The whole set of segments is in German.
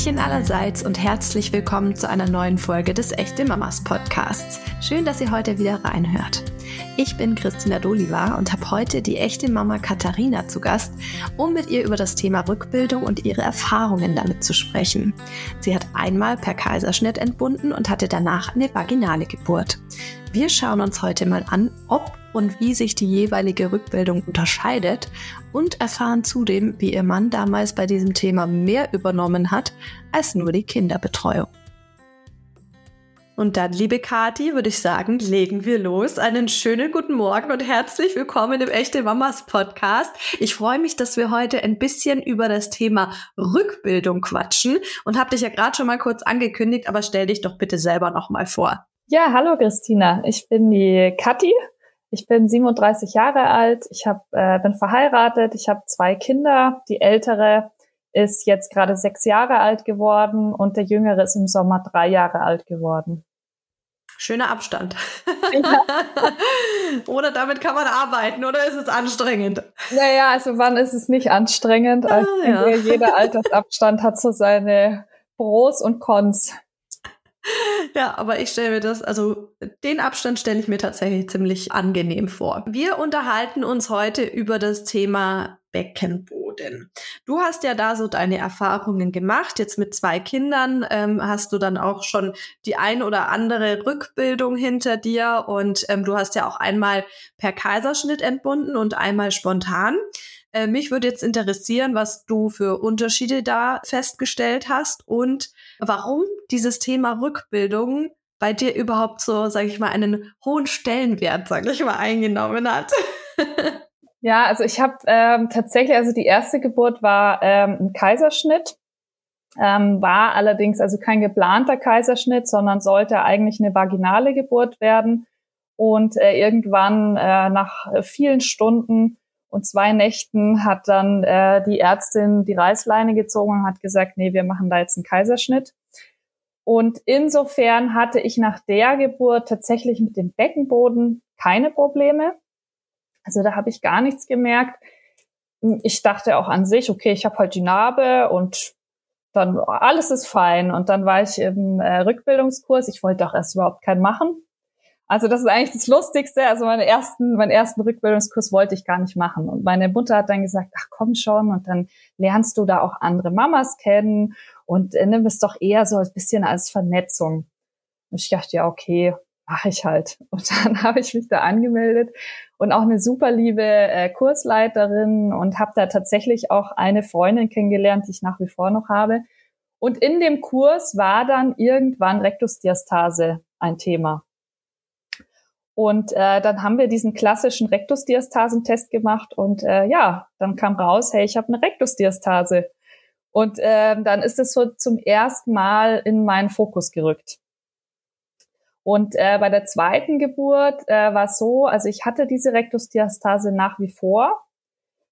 Hallöchen allerseits und herzlich willkommen zu einer neuen Folge des Echte Mamas Podcasts. Schön, dass ihr heute wieder reinhört. Ich bin Christina Doliva und habe heute die echte Mama Katharina zu Gast, um mit ihr über das Thema Rückbildung und ihre Erfahrungen damit zu sprechen. Sie hat einmal per Kaiserschnitt entbunden und hatte danach eine vaginale Geburt. Wir schauen uns heute mal an, ob und wie sich die jeweilige Rückbildung unterscheidet und erfahren zudem, wie ihr Mann damals bei diesem Thema mehr übernommen hat als nur die Kinderbetreuung. Und dann, liebe Kati, würde ich sagen, legen wir los. Einen schönen guten Morgen und herzlich willkommen im Echte Mamas Podcast. Ich freue mich, dass wir heute ein bisschen über das Thema Rückbildung quatschen und habe dich ja gerade schon mal kurz angekündigt, aber stell dich doch bitte selber noch mal vor. Ja, hallo Christina. Ich bin die Kathi. Ich bin 37 Jahre alt. Ich hab, äh, bin verheiratet. Ich habe zwei Kinder. Die ältere ist jetzt gerade sechs Jahre alt geworden und der jüngere ist im Sommer drei Jahre alt geworden. Schöner Abstand. Ja. oder damit kann man arbeiten, oder ist es anstrengend? Naja, also wann ist es nicht anstrengend? Ah, also ja. Jeder Altersabstand hat so seine Pros und Cons. Ja, aber ich stelle mir das, also den Abstand stelle ich mir tatsächlich ziemlich angenehm vor. Wir unterhalten uns heute über das Thema Beckenboden. Du hast ja da so deine Erfahrungen gemacht. Jetzt mit zwei Kindern ähm, hast du dann auch schon die ein oder andere Rückbildung hinter dir und ähm, du hast ja auch einmal per Kaiserschnitt entbunden und einmal spontan. Äh, mich würde jetzt interessieren, was du für Unterschiede da festgestellt hast und warum dieses Thema Rückbildung bei dir überhaupt so, sage ich mal, einen hohen Stellenwert, sage ich mal, eingenommen hat. Ja, also ich habe ähm, tatsächlich, also die erste Geburt war ähm, ein Kaiserschnitt, ähm, war allerdings also kein geplanter Kaiserschnitt, sondern sollte eigentlich eine vaginale Geburt werden. Und äh, irgendwann äh, nach vielen Stunden und zwei Nächten hat dann äh, die Ärztin die Reißleine gezogen und hat gesagt, nee, wir machen da jetzt einen Kaiserschnitt. Und insofern hatte ich nach der Geburt tatsächlich mit dem Beckenboden keine Probleme. Also da habe ich gar nichts gemerkt. Ich dachte auch an sich, okay, ich habe halt die Narbe und dann alles ist fein. Und dann war ich im äh, Rückbildungskurs. Ich wollte auch erst überhaupt keinen machen. Also das ist eigentlich das Lustigste. Also meinen ersten, meinen ersten Rückbildungskurs wollte ich gar nicht machen. Und meine Mutter hat dann gesagt, ach komm schon, und dann lernst du da auch andere Mamas kennen und äh, nimm es doch eher so ein bisschen als Vernetzung. Und ich dachte, ja, okay, mache ich halt. Und dann habe ich mich da angemeldet und auch eine super liebe äh, Kursleiterin und habe da tatsächlich auch eine Freundin kennengelernt, die ich nach wie vor noch habe. Und in dem Kurs war dann irgendwann Rektusdiastase ein Thema. Und äh, dann haben wir diesen klassischen Rektusdiastasentest gemacht und äh, ja, dann kam raus, hey, ich habe eine Rektusdiastase. Und äh, dann ist es so zum ersten Mal in meinen Fokus gerückt. Und äh, bei der zweiten Geburt äh, war es so, also ich hatte diese Rektusdiastase nach wie vor,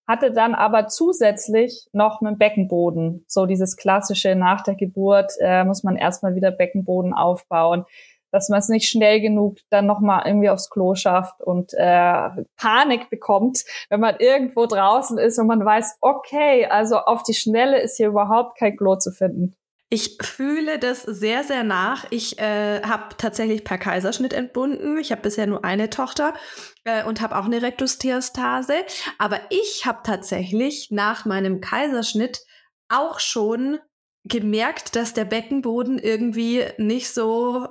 hatte dann aber zusätzlich noch einen Beckenboden. So dieses klassische nach der Geburt äh, muss man erstmal wieder Beckenboden aufbauen, dass man es nicht schnell genug dann nochmal irgendwie aufs Klo schafft und äh, Panik bekommt, wenn man irgendwo draußen ist und man weiß, okay, also auf die Schnelle ist hier überhaupt kein Klo zu finden. Ich fühle das sehr, sehr nach. Ich äh, habe tatsächlich per Kaiserschnitt entbunden. Ich habe bisher nur eine Tochter äh, und habe auch eine Rektusdiastase. Aber ich habe tatsächlich nach meinem Kaiserschnitt auch schon gemerkt, dass der Beckenboden irgendwie nicht so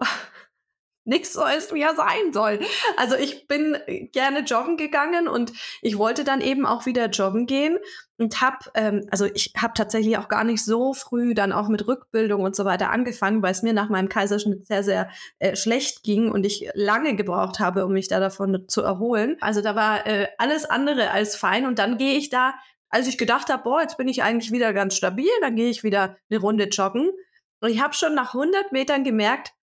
nichts so ist, wie er sein soll. Also ich bin gerne joggen gegangen und ich wollte dann eben auch wieder joggen gehen und habe, ähm, also ich habe tatsächlich auch gar nicht so früh dann auch mit Rückbildung und so weiter angefangen, weil es mir nach meinem Kaiserschnitt sehr, sehr äh, schlecht ging und ich lange gebraucht habe, um mich da davon zu erholen. Also da war äh, alles andere als fein und dann gehe ich da, als ich gedacht habe, boah, jetzt bin ich eigentlich wieder ganz stabil, dann gehe ich wieder eine Runde joggen. Und ich habe schon nach 100 Metern gemerkt,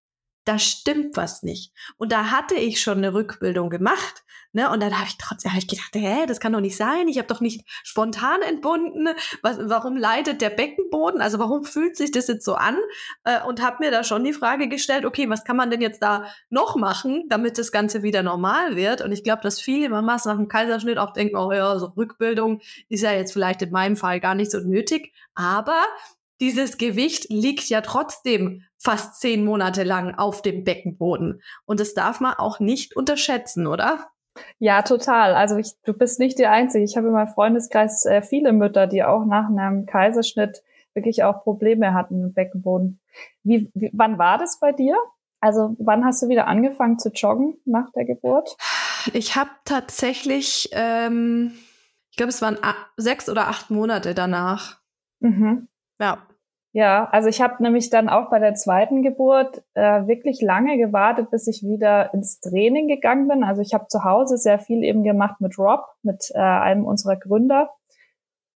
da stimmt was nicht. Und da hatte ich schon eine Rückbildung gemacht. Ne? Und dann habe ich trotzdem hab ich gedacht, hä, das kann doch nicht sein. Ich habe doch nicht spontan entbunden. Was, warum leidet der Beckenboden? Also warum fühlt sich das jetzt so an? Äh, und habe mir da schon die Frage gestellt, okay, was kann man denn jetzt da noch machen, damit das Ganze wieder normal wird? Und ich glaube, dass viele Mamas nach dem Kaiserschnitt auch denken, oh ja, so Rückbildung ist ja jetzt vielleicht in meinem Fall gar nicht so nötig. Aber dieses Gewicht liegt ja trotzdem fast zehn Monate lang auf dem Beckenboden. Und das darf man auch nicht unterschätzen, oder? Ja, total. Also ich, du bist nicht die Einzige. Ich habe in meinem Freundeskreis äh, viele Mütter, die auch nach einem Kaiserschnitt wirklich auch Probleme hatten im Beckenboden. Wie, wie, wann war das bei dir? Also wann hast du wieder angefangen zu joggen nach der Geburt? Ich habe tatsächlich, ähm, ich glaube, es waren sechs oder acht Monate danach. Mhm. Ja. Ja, also ich habe nämlich dann auch bei der zweiten Geburt äh, wirklich lange gewartet, bis ich wieder ins Training gegangen bin. Also ich habe zu Hause sehr viel eben gemacht mit Rob, mit äh, einem unserer Gründer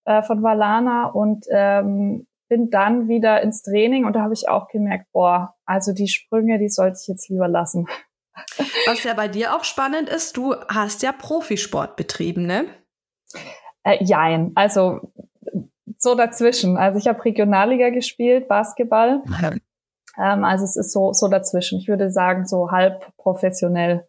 äh, von Valana und ähm, bin dann wieder ins Training und da habe ich auch gemerkt, boah, also die Sprünge, die sollte ich jetzt lieber lassen. Was ja bei dir auch spannend ist, du hast ja Profisport betrieben, ne? Äh, jein, also so dazwischen. Also ich habe Regionalliga gespielt, Basketball. Ähm, also es ist so, so dazwischen. Ich würde sagen, so halb professionell.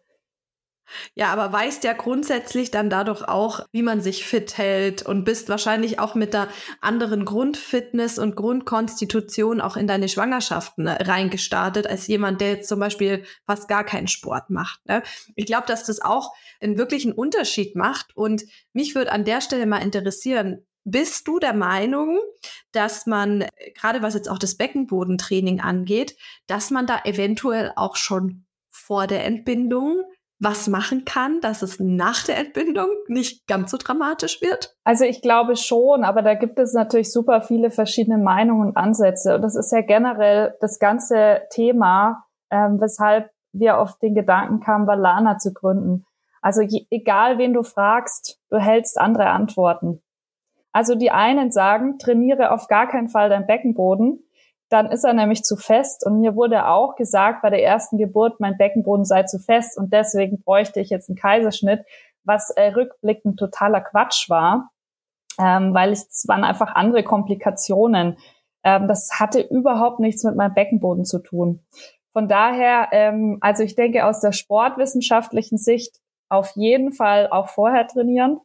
Ja, aber weißt ja grundsätzlich dann dadurch auch, wie man sich fit hält und bist wahrscheinlich auch mit der anderen Grundfitness und Grundkonstitution auch in deine Schwangerschaften äh, reingestartet, als jemand, der jetzt zum Beispiel fast gar keinen Sport macht. Ne? Ich glaube, dass das auch einen wirklichen Unterschied macht. Und mich würde an der Stelle mal interessieren, bist du der Meinung, dass man, gerade was jetzt auch das Beckenbodentraining angeht, dass man da eventuell auch schon vor der Entbindung was machen kann, dass es nach der Entbindung nicht ganz so dramatisch wird? Also ich glaube schon, aber da gibt es natürlich super viele verschiedene Meinungen und Ansätze. Und das ist ja generell das ganze Thema, ähm, weshalb wir auf den Gedanken kamen, Valana zu gründen. Also je, egal wen du fragst, du hältst andere Antworten. Also die einen sagen, trainiere auf gar keinen Fall deinen Beckenboden, dann ist er nämlich zu fest. Und mir wurde auch gesagt bei der ersten Geburt, mein Beckenboden sei zu fest und deswegen bräuchte ich jetzt einen Kaiserschnitt, was äh, rückblickend totaler Quatsch war, ähm, weil es waren einfach andere Komplikationen. Ähm, das hatte überhaupt nichts mit meinem Beckenboden zu tun. Von daher, ähm, also ich denke aus der sportwissenschaftlichen Sicht auf jeden Fall auch vorher trainieren.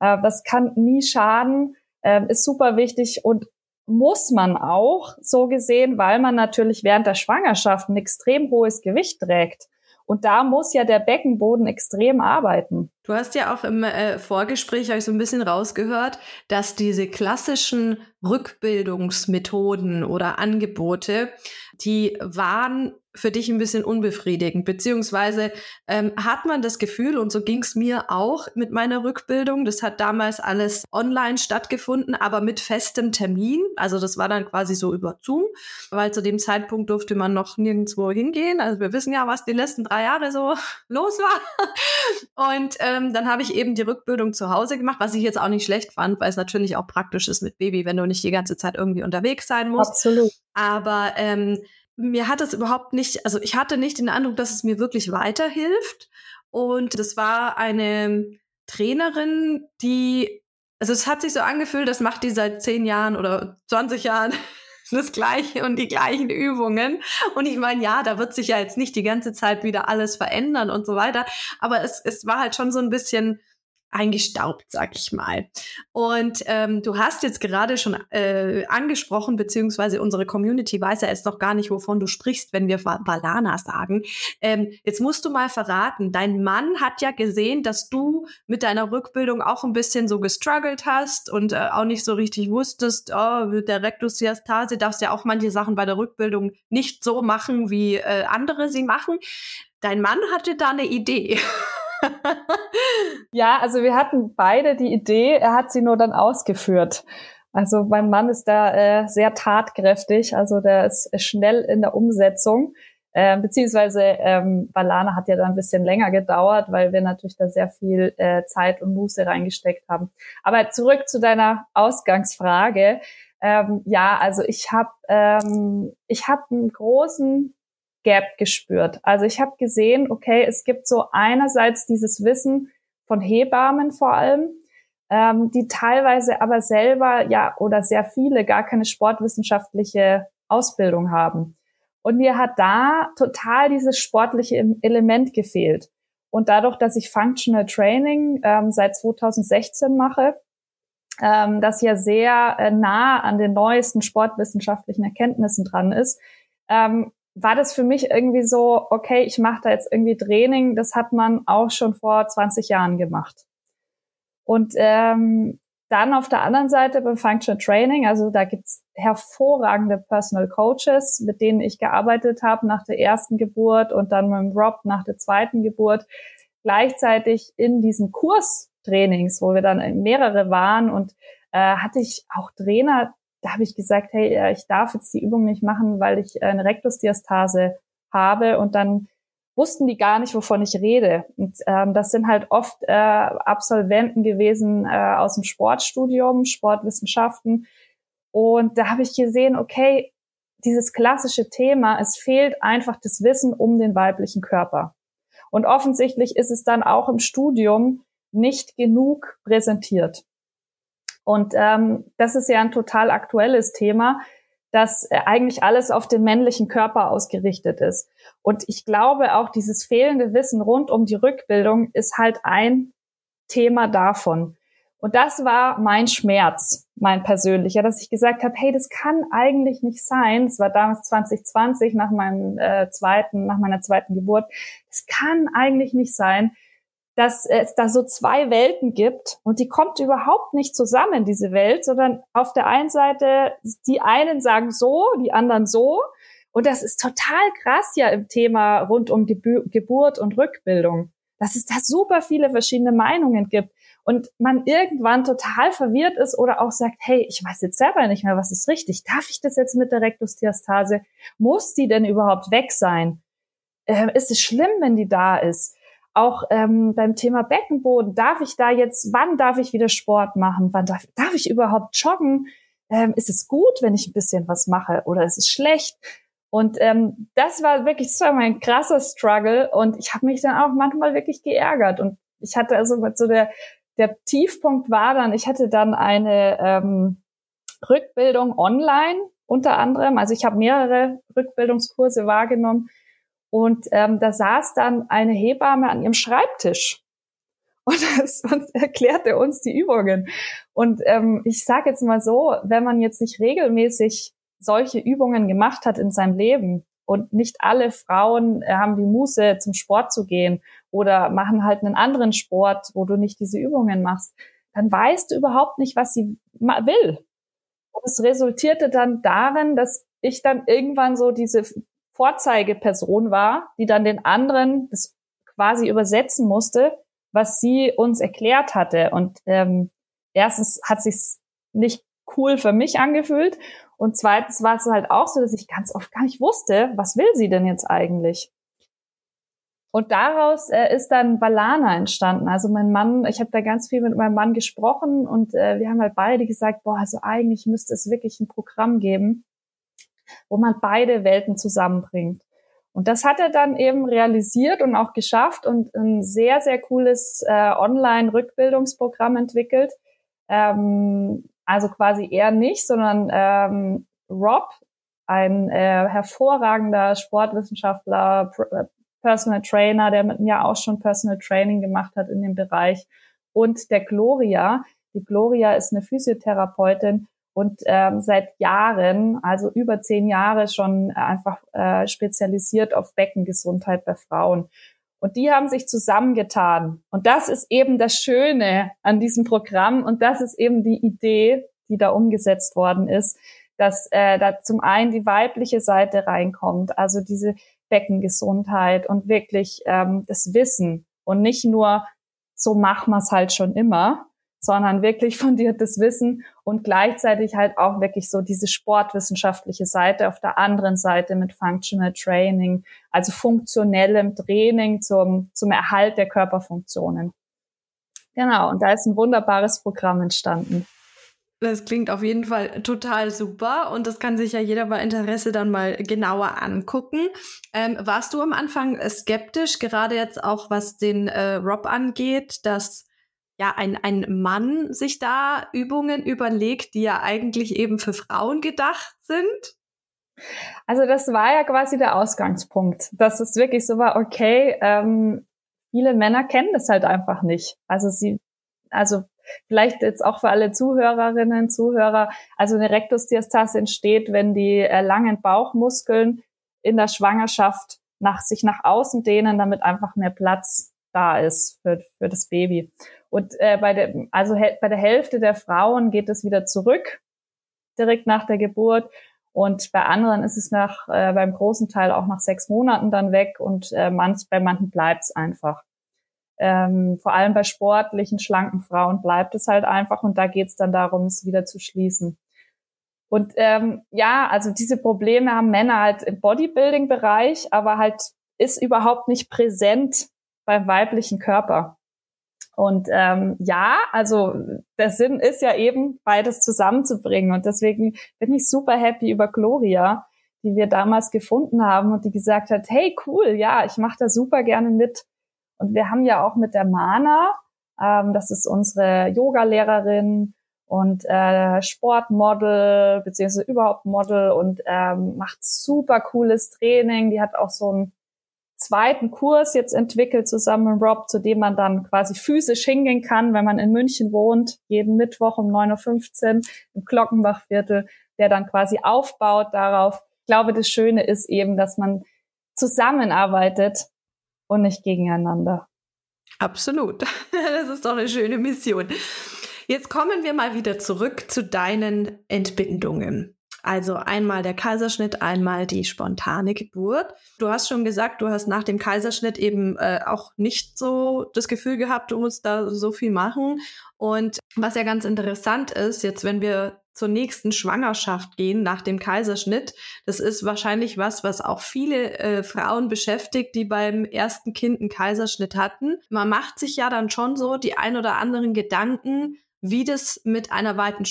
Äh, das kann nie schaden, äh, ist super wichtig und muss man auch so gesehen, weil man natürlich während der Schwangerschaft ein extrem hohes Gewicht trägt. Und da muss ja der Beckenboden extrem arbeiten. Du hast ja auch im äh, Vorgespräch euch so ein bisschen rausgehört, dass diese klassischen Rückbildungsmethoden oder Angebote, die waren für dich ein bisschen unbefriedigend, beziehungsweise ähm, hat man das Gefühl, und so ging es mir auch mit meiner Rückbildung, das hat damals alles online stattgefunden, aber mit festem Termin, also das war dann quasi so über Zoom, weil zu dem Zeitpunkt durfte man noch nirgendwo hingehen, also wir wissen ja, was die letzten drei Jahre so los war und ähm, dann habe ich eben die Rückbildung zu Hause gemacht, was ich jetzt auch nicht schlecht fand, weil es natürlich auch praktisch ist mit Baby, wenn du nicht die ganze Zeit irgendwie unterwegs sein musst. Absolut. Aber ähm, mir hat es überhaupt nicht, also ich hatte nicht den Eindruck, dass es mir wirklich weiterhilft. Und das war eine Trainerin, die, also es hat sich so angefühlt, das macht die seit zehn Jahren oder 20 Jahren das Gleiche und die gleichen Übungen. Und ich meine, ja, da wird sich ja jetzt nicht die ganze Zeit wieder alles verändern und so weiter. Aber es, es war halt schon so ein bisschen, eingestaubt, sag ich mal. Und ähm, du hast jetzt gerade schon äh, angesprochen, beziehungsweise unsere Community weiß ja jetzt noch gar nicht, wovon du sprichst, wenn wir Balana sagen. Ähm, jetzt musst du mal verraten, dein Mann hat ja gesehen, dass du mit deiner Rückbildung auch ein bisschen so gestruggelt hast und äh, auch nicht so richtig wusstest, oh, mit der Rektusdiastase darfst ja auch manche Sachen bei der Rückbildung nicht so machen, wie äh, andere sie machen. Dein Mann hatte da eine Idee. ja, also wir hatten beide die Idee, er hat sie nur dann ausgeführt. Also mein Mann ist da äh, sehr tatkräftig, also der ist schnell in der Umsetzung. Äh, beziehungsweise ähm, Balana hat ja dann ein bisschen länger gedauert, weil wir natürlich da sehr viel äh, Zeit und Muße reingesteckt haben. Aber zurück zu deiner Ausgangsfrage. Ähm, ja, also ich habe ähm, ich habe einen großen Gap gespürt. Also ich habe gesehen, okay, es gibt so einerseits dieses Wissen von Hebammen vor allem, ähm, die teilweise aber selber ja oder sehr viele gar keine sportwissenschaftliche Ausbildung haben. Und mir hat da total dieses sportliche Element gefehlt. Und dadurch, dass ich Functional Training ähm, seit 2016 mache, ähm, das ja sehr äh, nah an den neuesten sportwissenschaftlichen Erkenntnissen dran ist, ähm, war das für mich irgendwie so, okay, ich mache da jetzt irgendwie Training, das hat man auch schon vor 20 Jahren gemacht. Und ähm, dann auf der anderen Seite beim Functional Training, also da gibt's hervorragende Personal Coaches, mit denen ich gearbeitet habe nach der ersten Geburt und dann mit Rob nach der zweiten Geburt. Gleichzeitig in diesen Kurstrainings, wo wir dann mehrere waren und äh, hatte ich auch Trainer, da habe ich gesagt, hey, ich darf jetzt die Übung nicht machen, weil ich eine Rektusdiastase habe und dann wussten die gar nicht, wovon ich rede. Und ähm, das sind halt oft äh, Absolventen gewesen äh, aus dem Sportstudium, Sportwissenschaften. Und da habe ich gesehen, okay, dieses klassische Thema, es fehlt einfach das Wissen um den weiblichen Körper. Und offensichtlich ist es dann auch im Studium nicht genug präsentiert. Und ähm, das ist ja ein total aktuelles Thema, dass äh, eigentlich alles auf den männlichen Körper ausgerichtet ist. Und ich glaube auch dieses fehlende Wissen rund um die Rückbildung ist halt ein Thema davon. Und das war mein Schmerz, mein persönlicher, dass ich gesagt habe, hey, das kann eigentlich nicht sein. Es war damals 2020 nach meinem äh, zweiten, nach meiner zweiten Geburt. Es kann eigentlich nicht sein, dass es da so zwei Welten gibt und die kommt überhaupt nicht zusammen, diese Welt, sondern auf der einen Seite, die einen sagen so, die anderen so. Und das ist total krass ja im Thema rund um Gebur Geburt und Rückbildung, dass es da super viele verschiedene Meinungen gibt und man irgendwann total verwirrt ist oder auch sagt, hey, ich weiß jetzt selber nicht mehr, was ist richtig. Darf ich das jetzt mit der Rektusdiastase? Muss die denn überhaupt weg sein? Äh, ist es schlimm, wenn die da ist? Auch ähm, beim Thema Beckenboden, darf ich da jetzt, wann darf ich wieder Sport machen? Wann darf, darf ich überhaupt joggen? Ähm, ist es gut, wenn ich ein bisschen was mache oder ist es schlecht? Und ähm, das war wirklich, war mein krasser Struggle und ich habe mich dann auch manchmal wirklich geärgert. Und ich hatte also so der, der Tiefpunkt war dann, ich hatte dann eine ähm, Rückbildung online unter anderem. Also ich habe mehrere Rückbildungskurse wahrgenommen und ähm, da saß dann eine Hebamme an ihrem Schreibtisch und, das, und erklärte uns die Übungen. Und ähm, ich sage jetzt mal so, wenn man jetzt nicht regelmäßig solche Übungen gemacht hat in seinem Leben und nicht alle Frauen äh, haben die Muße, zum Sport zu gehen oder machen halt einen anderen Sport, wo du nicht diese Übungen machst, dann weißt du überhaupt nicht, was sie will. Und es resultierte dann darin, dass ich dann irgendwann so diese Vorzeigeperson war, die dann den anderen das quasi übersetzen musste, was sie uns erklärt hatte. Und ähm, erstens hat sich's nicht cool für mich angefühlt und zweitens war es halt auch so, dass ich ganz oft gar nicht wusste, was will sie denn jetzt eigentlich? Und daraus äh, ist dann Balana entstanden. Also mein Mann, ich habe da ganz viel mit meinem Mann gesprochen und äh, wir haben halt beide gesagt, boah, also eigentlich müsste es wirklich ein Programm geben, wo man beide Welten zusammenbringt. Und das hat er dann eben realisiert und auch geschafft und ein sehr, sehr cooles äh, Online-Rückbildungsprogramm entwickelt. Ähm, also quasi er nicht, sondern ähm, Rob, ein äh, hervorragender Sportwissenschaftler, äh, Personal Trainer, der mit mir auch schon Personal Training gemacht hat in dem Bereich. Und der Gloria. Die Gloria ist eine Physiotherapeutin und ähm, seit Jahren, also über zehn Jahre schon einfach äh, spezialisiert auf Beckengesundheit bei Frauen. Und die haben sich zusammengetan. Und das ist eben das Schöne an diesem Programm. Und das ist eben die Idee, die da umgesetzt worden ist, dass äh, da zum einen die weibliche Seite reinkommt, also diese Beckengesundheit und wirklich ähm, das Wissen und nicht nur so machen wir es halt schon immer, sondern wirklich fundiertes Wissen und gleichzeitig halt auch wirklich so diese sportwissenschaftliche Seite auf der anderen Seite mit Functional Training, also funktionellem Training zum, zum Erhalt der Körperfunktionen. Genau, und da ist ein wunderbares Programm entstanden. Das klingt auf jeden Fall total super und das kann sich ja jeder bei Interesse dann mal genauer angucken. Ähm, warst du am Anfang skeptisch, gerade jetzt auch was den äh, Rob angeht, dass ja, ein, ein Mann sich da Übungen überlegt, die ja eigentlich eben für Frauen gedacht sind? Also das war ja quasi der Ausgangspunkt, dass es wirklich so war, okay, ähm, viele Männer kennen das halt einfach nicht. Also sie, also vielleicht jetzt auch für alle Zuhörerinnen, Zuhörer. Also eine Rektusdiastase entsteht, wenn die äh, langen Bauchmuskeln in der Schwangerschaft nach, sich nach außen dehnen, damit einfach mehr Platz da ist für, für das Baby. Und äh, bei der, also bei der Hälfte der Frauen geht es wieder zurück, direkt nach der Geburt. Und bei anderen ist es nach, äh, beim großen Teil auch nach sechs Monaten dann weg und äh, manch, bei manchen bleibt es einfach. Ähm, vor allem bei sportlichen, schlanken Frauen bleibt es halt einfach und da geht es dann darum, es wieder zu schließen. Und ähm, ja, also diese Probleme haben Männer halt im Bodybuilding-Bereich, aber halt ist überhaupt nicht präsent beim weiblichen Körper. Und ähm, ja, also der Sinn ist ja eben, beides zusammenzubringen. Und deswegen bin ich super happy über Gloria, die wir damals gefunden haben und die gesagt hat, hey cool, ja, ich mache da super gerne mit. Und wir haben ja auch mit der Mana, ähm, das ist unsere Yoga-Lehrerin, und äh, Sportmodel beziehungsweise überhaupt Model und ähm, macht super cooles Training. Die hat auch so einen zweiten Kurs jetzt entwickelt zusammen mit Rob, zu dem man dann quasi physisch hingehen kann, wenn man in München wohnt, jeden Mittwoch um 9.15 Uhr im Glockenbachviertel, der dann quasi aufbaut darauf. Ich glaube, das Schöne ist eben, dass man zusammenarbeitet und nicht gegeneinander. Absolut. Das ist doch eine schöne Mission. Jetzt kommen wir mal wieder zurück zu deinen Entbindungen. Also einmal der Kaiserschnitt, einmal die spontane Geburt. Du hast schon gesagt, du hast nach dem Kaiserschnitt eben äh, auch nicht so das Gefühl gehabt, du musst da so viel machen. Und was ja ganz interessant ist, jetzt wenn wir zur nächsten Schwangerschaft gehen nach dem Kaiserschnitt. Das ist wahrscheinlich was, was auch viele äh, Frauen beschäftigt, die beim ersten Kind einen Kaiserschnitt hatten. Man macht sich ja dann schon so die ein oder anderen Gedanken, wie das mit einer weiteren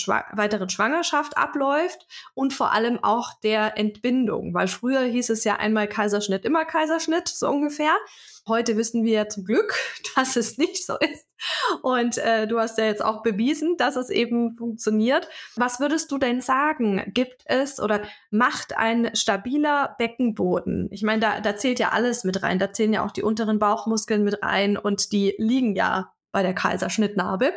Schwangerschaft abläuft und vor allem auch der Entbindung, weil früher hieß es ja einmal Kaiserschnitt, immer Kaiserschnitt, so ungefähr. Heute wissen wir ja zum Glück, dass es nicht so ist. Und äh, du hast ja jetzt auch bewiesen, dass es eben funktioniert. Was würdest du denn sagen? Gibt es oder macht ein stabiler Beckenboden? Ich meine, da, da zählt ja alles mit rein. Da zählen ja auch die unteren Bauchmuskeln mit rein und die liegen ja bei der Kaiserschnittnarbe.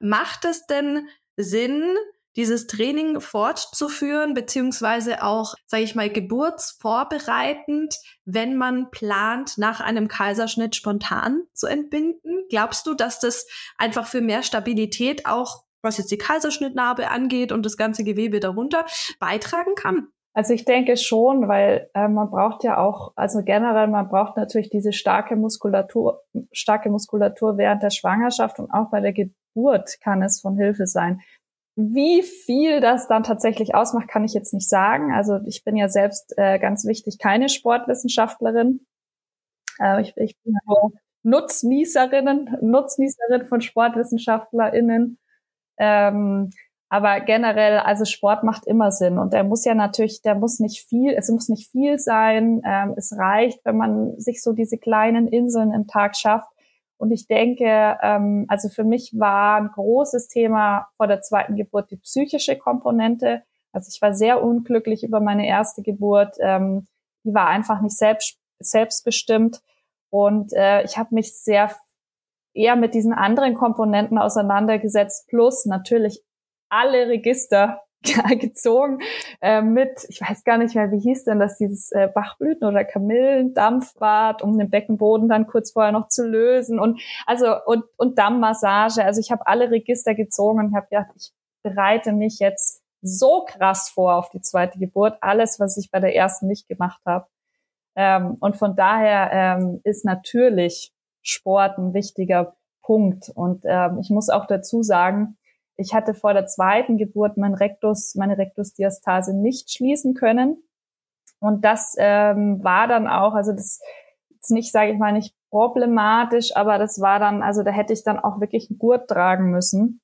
Macht es denn Sinn, dieses Training fortzuführen, beziehungsweise auch, sage ich mal, geburtsvorbereitend, wenn man plant, nach einem Kaiserschnitt spontan zu entbinden? Glaubst du, dass das einfach für mehr Stabilität auch, was jetzt die Kaiserschnittnarbe angeht und das ganze Gewebe darunter, beitragen kann? Also ich denke schon, weil äh, man braucht ja auch, also generell, man braucht natürlich diese starke Muskulatur, starke Muskulatur während der Schwangerschaft und auch bei der Geburt kann es von Hilfe sein. Wie viel das dann tatsächlich ausmacht, kann ich jetzt nicht sagen. Also ich bin ja selbst äh, ganz wichtig keine Sportwissenschaftlerin. Äh, ich, ich bin nur Nutznießerinnen, Nutznießerin von SportwissenschaftlerInnen. Ähm, aber generell, also Sport macht immer Sinn und der muss ja natürlich, der muss nicht viel, es muss nicht viel sein. Ähm, es reicht, wenn man sich so diese kleinen Inseln im Tag schafft. Und ich denke, ähm, also für mich war ein großes Thema vor der zweiten Geburt die psychische Komponente. Also ich war sehr unglücklich über meine erste Geburt. Ähm, die war einfach nicht selbst, selbstbestimmt. Und äh, ich habe mich sehr eher mit diesen anderen Komponenten auseinandergesetzt, plus natürlich alle Register gezogen äh, mit, ich weiß gar nicht mehr, wie hieß denn das, dieses äh, Bachblüten- oder Kamillendampfbad, um den Beckenboden dann kurz vorher noch zu lösen und also und, und Dammmassage. Also ich habe alle Register gezogen und habe gedacht, ich bereite mich jetzt so krass vor auf die zweite Geburt, alles, was ich bei der ersten nicht gemacht habe. Ähm, und von daher ähm, ist natürlich Sport ein wichtiger Punkt. Und ähm, ich muss auch dazu sagen, ich hatte vor der zweiten Geburt mein Rektus, meine Rektusdiastase nicht schließen können. Und das ähm, war dann auch, also das ist nicht, sage ich mal, nicht problematisch, aber das war dann, also da hätte ich dann auch wirklich einen Gurt tragen müssen.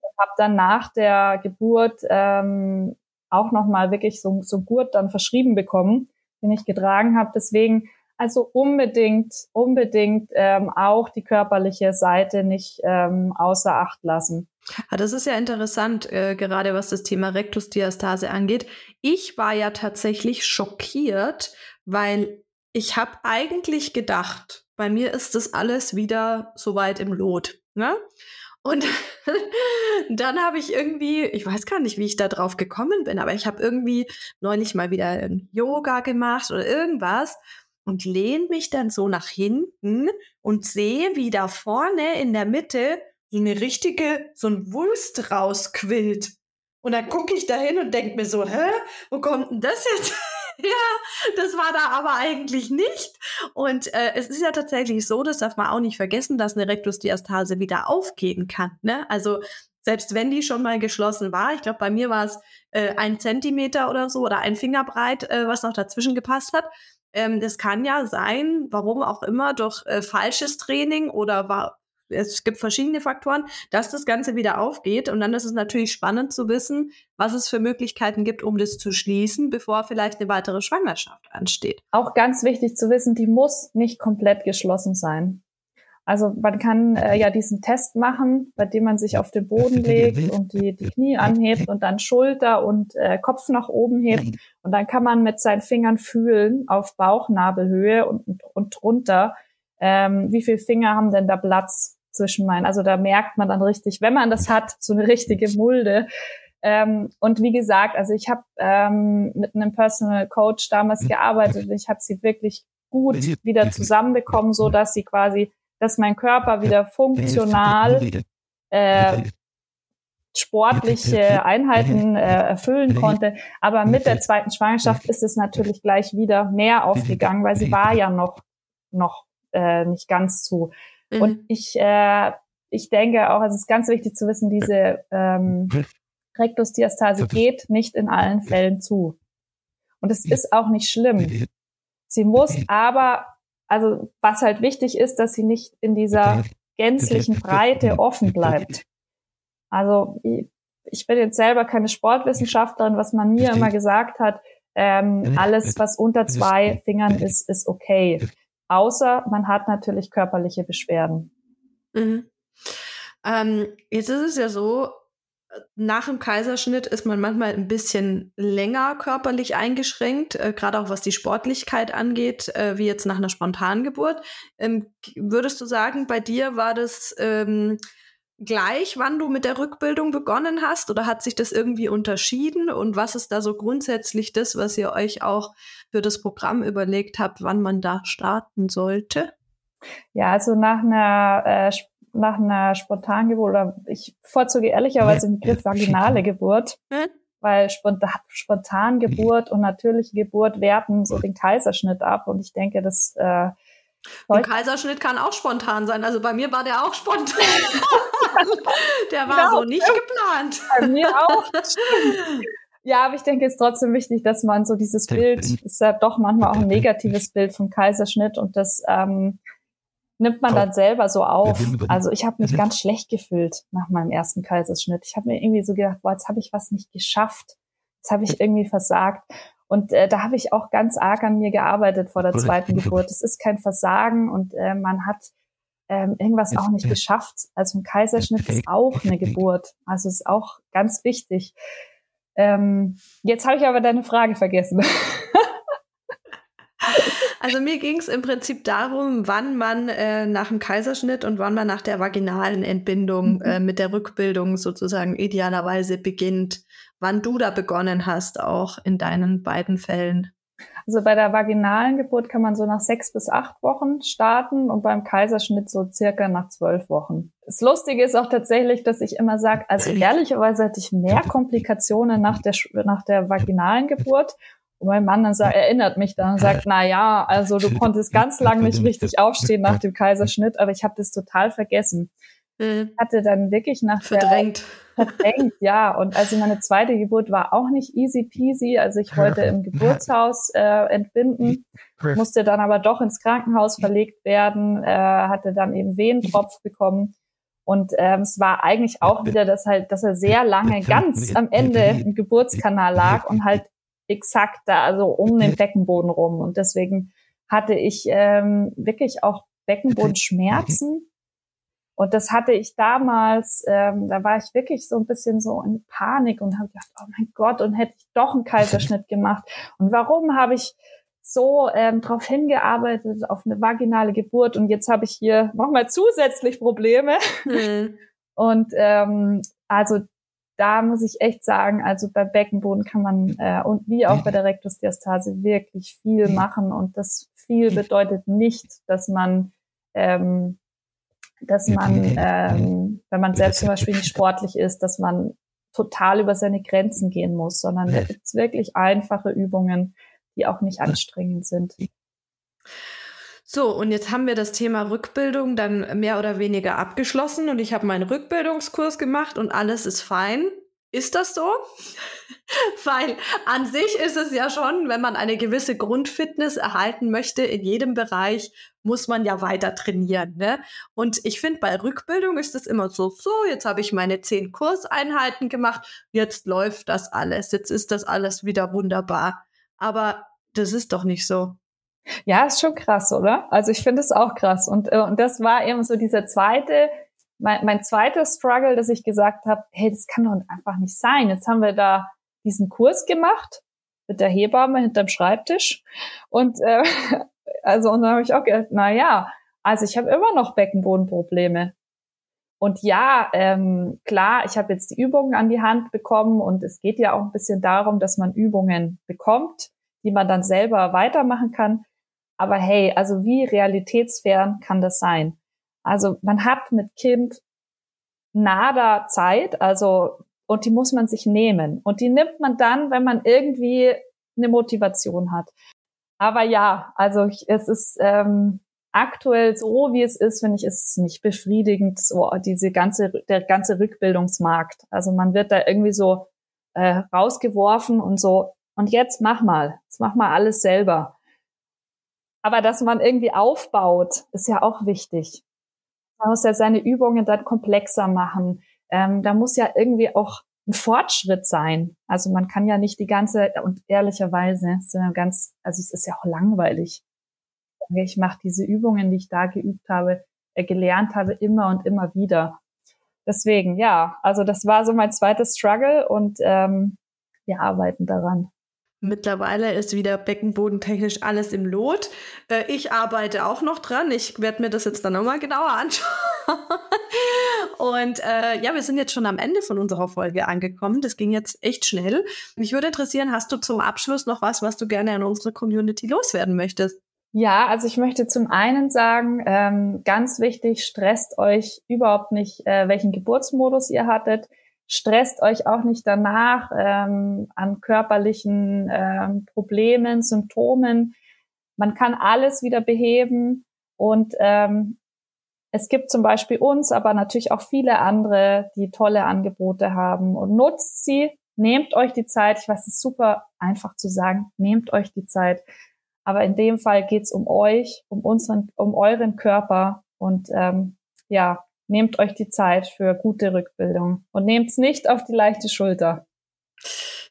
Und habe dann nach der Geburt ähm, auch nochmal wirklich so, so Gurt dann verschrieben bekommen, den ich getragen habe. Deswegen also unbedingt, unbedingt ähm, auch die körperliche Seite nicht ähm, außer Acht lassen. Ja, das ist ja interessant, äh, gerade was das Thema Rektusdiastase angeht. Ich war ja tatsächlich schockiert, weil ich habe eigentlich gedacht, bei mir ist das alles wieder soweit im Lot. Ne? Und dann habe ich irgendwie, ich weiß gar nicht, wie ich da drauf gekommen bin, aber ich habe irgendwie neulich mal wieder Yoga gemacht oder irgendwas und lehne mich dann so nach hinten und sehe, wie da vorne in der Mitte so eine richtige, so ein Wulst rausquillt. Und dann gucke ich da hin und denke mir so, hä, wo kommt denn das jetzt? ja, das war da aber eigentlich nicht. Und äh, es ist ja tatsächlich so, das darf man auch nicht vergessen, dass eine Rektusdiastase wieder aufgehen kann. Ne? Also selbst wenn die schon mal geschlossen war, ich glaube, bei mir war es äh, ein Zentimeter oder so oder ein Finger breit, äh, was noch dazwischen gepasst hat. Ähm, das kann ja sein, warum auch immer, durch äh, falsches Training oder war, es gibt verschiedene Faktoren, dass das Ganze wieder aufgeht. Und dann ist es natürlich spannend zu wissen, was es für Möglichkeiten gibt, um das zu schließen, bevor vielleicht eine weitere Schwangerschaft ansteht. Auch ganz wichtig zu wissen, die muss nicht komplett geschlossen sein. Also man kann äh, ja diesen Test machen, bei dem man sich auf den Boden legt und die, die Knie anhebt und dann Schulter und äh, Kopf nach oben hebt. Und dann kann man mit seinen Fingern fühlen auf Bauchnabelhöhe und, und, und drunter, ähm, wie viele Finger haben denn da Platz zwischen meinen. Also da merkt man dann richtig, wenn man das hat, so eine richtige Mulde. Ähm, und wie gesagt, also ich habe ähm, mit einem Personal Coach damals gearbeitet. Ich habe sie wirklich gut wieder zusammenbekommen, so dass sie quasi dass mein Körper wieder funktional äh, sportliche Einheiten äh, erfüllen konnte. Aber mit der zweiten Schwangerschaft ist es natürlich gleich wieder mehr aufgegangen, weil sie war ja noch noch äh, nicht ganz zu. Mhm. Und ich äh, ich denke auch, es ist ganz wichtig zu wissen, diese ähm, Rektusdiastase geht nicht in allen Fällen zu. Und es ist auch nicht schlimm. Sie muss aber also was halt wichtig ist, dass sie nicht in dieser gänzlichen Breite offen bleibt. Also ich bin jetzt selber keine Sportwissenschaftlerin, was man mir immer gesagt hat, ähm, alles, was unter zwei Fingern ist, ist okay. Außer man hat natürlich körperliche Beschwerden. Mhm. Ähm, jetzt ist es ja so, nach dem Kaiserschnitt ist man manchmal ein bisschen länger körperlich eingeschränkt, äh, gerade auch was die Sportlichkeit angeht, äh, wie jetzt nach einer Spontangeburt. Ähm, würdest du sagen, bei dir war das ähm, gleich, wann du mit der Rückbildung begonnen hast oder hat sich das irgendwie unterschieden? Und was ist da so grundsätzlich das, was ihr euch auch für das Programm überlegt habt, wann man da starten sollte? Ja, also nach einer äh, nach einer spontanen Geburt oder ich vorzuge ehrlicherweise den Begriff vaginale Geburt, weil spontan Geburt und natürliche Geburt werten so den Kaiserschnitt ab und ich denke, das äh, ein Kaiserschnitt kann auch spontan sein. Also bei mir war der auch spontan. der war genau. so nicht geplant. Bei mir auch. Ja, aber ich denke, es ist trotzdem wichtig, dass man so dieses Bild, ist ja doch manchmal auch ein negatives Bild vom Kaiserschnitt und das ähm, nimmt man dann selber so auf. Also ich habe mich ganz schlecht gefühlt nach meinem ersten Kaiserschnitt. Ich habe mir irgendwie so gedacht, boah, jetzt habe ich was nicht geschafft. Jetzt habe ich irgendwie versagt. Und äh, da habe ich auch ganz arg an mir gearbeitet vor der zweiten Geburt. Es ist kein Versagen und äh, man hat ähm, irgendwas auch nicht geschafft. Also ein Kaiserschnitt ist auch eine Geburt. Also ist auch ganz wichtig. Ähm, jetzt habe ich aber deine Frage vergessen. Also mir ging es im Prinzip darum, wann man äh, nach dem Kaiserschnitt und wann man nach der vaginalen Entbindung mhm. äh, mit der Rückbildung sozusagen idealerweise beginnt. Wann du da begonnen hast, auch in deinen beiden Fällen. Also bei der vaginalen Geburt kann man so nach sechs bis acht Wochen starten und beim Kaiserschnitt so circa nach zwölf Wochen. Das Lustige ist auch tatsächlich, dass ich immer sage, also ehrlicherweise hatte ich mehr Komplikationen nach der, nach der vaginalen Geburt und mein Mann dann sagt, erinnert mich dann und sagt, na ja, also du konntest ganz lange nicht richtig aufstehen nach dem Kaiserschnitt, aber ich habe das total vergessen. Mhm. Hatte dann wirklich nach verdrängt. Der, verdrängt, ja. Und also meine zweite Geburt war auch nicht easy peasy. Also ich wollte im Geburtshaus äh, entbinden, musste dann aber doch ins Krankenhaus verlegt werden, äh, hatte dann eben Wehentropf bekommen. Und ähm, es war eigentlich auch wieder, dass halt, dass er sehr lange ganz am Ende im Geburtskanal lag und halt exakt da, also um den Beckenboden rum. Und deswegen hatte ich ähm, wirklich auch Beckenbodenschmerzen. Und das hatte ich damals, ähm, da war ich wirklich so ein bisschen so in Panik und habe gedacht, oh mein Gott, und hätte ich doch einen Kaiserschnitt gemacht. Und warum habe ich so ähm, darauf hingearbeitet, auf eine vaginale Geburt und jetzt habe ich hier nochmal zusätzlich Probleme. Mhm. Und ähm, also da muss ich echt sagen, also bei Beckenboden kann man äh, und wie auch bei der Rektusdiastase wirklich viel machen. Und das viel bedeutet nicht, dass man ähm, dass man, ähm, wenn man selbst zum Beispiel nicht sportlich ist, dass man total über seine Grenzen gehen muss, sondern da gibt's wirklich einfache Übungen, die auch nicht anstrengend sind. So, und jetzt haben wir das Thema Rückbildung dann mehr oder weniger abgeschlossen und ich habe meinen Rückbildungskurs gemacht und alles ist fein. Ist das so? Weil an sich ist es ja schon, wenn man eine gewisse Grundfitness erhalten möchte in jedem Bereich, muss man ja weiter trainieren. Ne? Und ich finde, bei Rückbildung ist es immer so, so, jetzt habe ich meine zehn Kurseinheiten gemacht, jetzt läuft das alles, jetzt ist das alles wieder wunderbar. Aber das ist doch nicht so. Ja, ist schon krass, oder? Also ich finde es auch krass. Und, äh, und das war eben so dieser zweite mein, mein zweiter Struggle, dass ich gesagt habe, hey, das kann doch einfach nicht sein. Jetzt haben wir da diesen Kurs gemacht mit der Hebamme hinterm Schreibtisch und äh, also und dann habe ich auch gedacht, na ja, also ich habe immer noch Beckenbodenprobleme. Und ja, ähm, klar, ich habe jetzt die Übungen an die Hand bekommen und es geht ja auch ein bisschen darum, dass man Übungen bekommt, die man dann selber weitermachen kann. Aber hey, also wie realitätsfern kann das sein? Also man hat mit Kind nada Zeit, also und die muss man sich nehmen. Und die nimmt man dann, wenn man irgendwie eine Motivation hat. Aber ja, also ich, es ist ähm, aktuell so, wie es ist, finde ich, ist es nicht befriedigend, so diese ganze, der ganze Rückbildungsmarkt. Also man wird da irgendwie so äh, rausgeworfen und so, und jetzt mach mal, jetzt mach mal alles selber. Aber dass man irgendwie aufbaut, ist ja auch wichtig. Man muss ja seine Übungen dann komplexer machen. Ähm, da muss ja irgendwie auch ein Fortschritt sein. Also man kann ja nicht die ganze, und ehrlicherweise, sondern ganz, also es ist ja auch langweilig. Ich mache diese Übungen, die ich da geübt habe, äh, gelernt habe, immer und immer wieder. Deswegen, ja, also das war so mein zweites Struggle und ähm, wir arbeiten daran. Mittlerweile ist wieder beckenbodentechnisch alles im Lot. Äh, ich arbeite auch noch dran. Ich werde mir das jetzt dann nochmal genauer anschauen. Und äh, ja, wir sind jetzt schon am Ende von unserer Folge angekommen. Das ging jetzt echt schnell. Mich würde interessieren, hast du zum Abschluss noch was, was du gerne an unsere Community loswerden möchtest? Ja, also ich möchte zum einen sagen, ähm, ganz wichtig, stresst euch überhaupt nicht, äh, welchen Geburtsmodus ihr hattet stresst euch auch nicht danach ähm, an körperlichen ähm, Problemen, Symptomen. Man kann alles wieder beheben und ähm, es gibt zum Beispiel uns, aber natürlich auch viele andere, die tolle Angebote haben und nutzt sie. Nehmt euch die Zeit. Ich weiß, es ist super einfach zu sagen. Nehmt euch die Zeit. Aber in dem Fall geht's um euch, um unseren, um euren Körper und ähm, ja, nehmt euch die Zeit für gute Rückbildung und nehmt es nicht auf die leichte Schulter.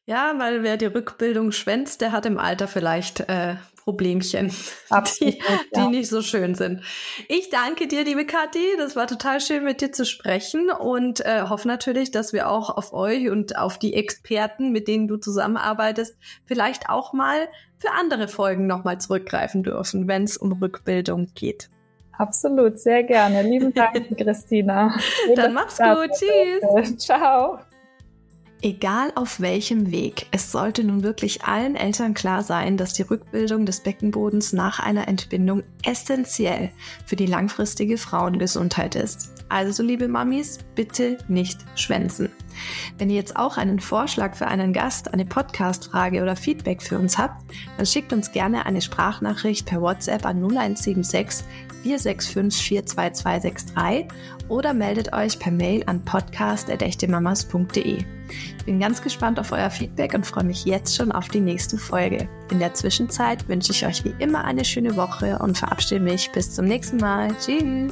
Ja, weil wer die Rückbildung schwänzt, der hat im Alter vielleicht äh, Problemchen, Absolut, die, ja. die nicht so schön sind. Ich danke dir, liebe Kathi. Das war total schön, mit dir zu sprechen und äh, hoffe natürlich, dass wir auch auf euch und auf die Experten, mit denen du zusammenarbeitest, vielleicht auch mal für andere Folgen nochmal zurückgreifen dürfen, wenn es um Rückbildung geht. Absolut, sehr gerne. Lieben Dank, Christina. Dann mach's gut. Tschüss. Ciao. Egal auf welchem Weg, es sollte nun wirklich allen Eltern klar sein, dass die Rückbildung des Beckenbodens nach einer Entbindung essentiell für die langfristige Frauengesundheit ist. Also, liebe Mamis, bitte nicht schwänzen. Wenn ihr jetzt auch einen Vorschlag für einen Gast, eine Podcast-Frage oder Feedback für uns habt, dann schickt uns gerne eine Sprachnachricht per WhatsApp an 0176 465 42263 oder meldet euch per Mail an podcast.echtemamas.de. Ich bin ganz gespannt auf euer Feedback und freue mich jetzt schon auf die nächste Folge. In der Zwischenzeit wünsche ich euch wie immer eine schöne Woche und verabschiede mich bis zum nächsten Mal. Tschüss!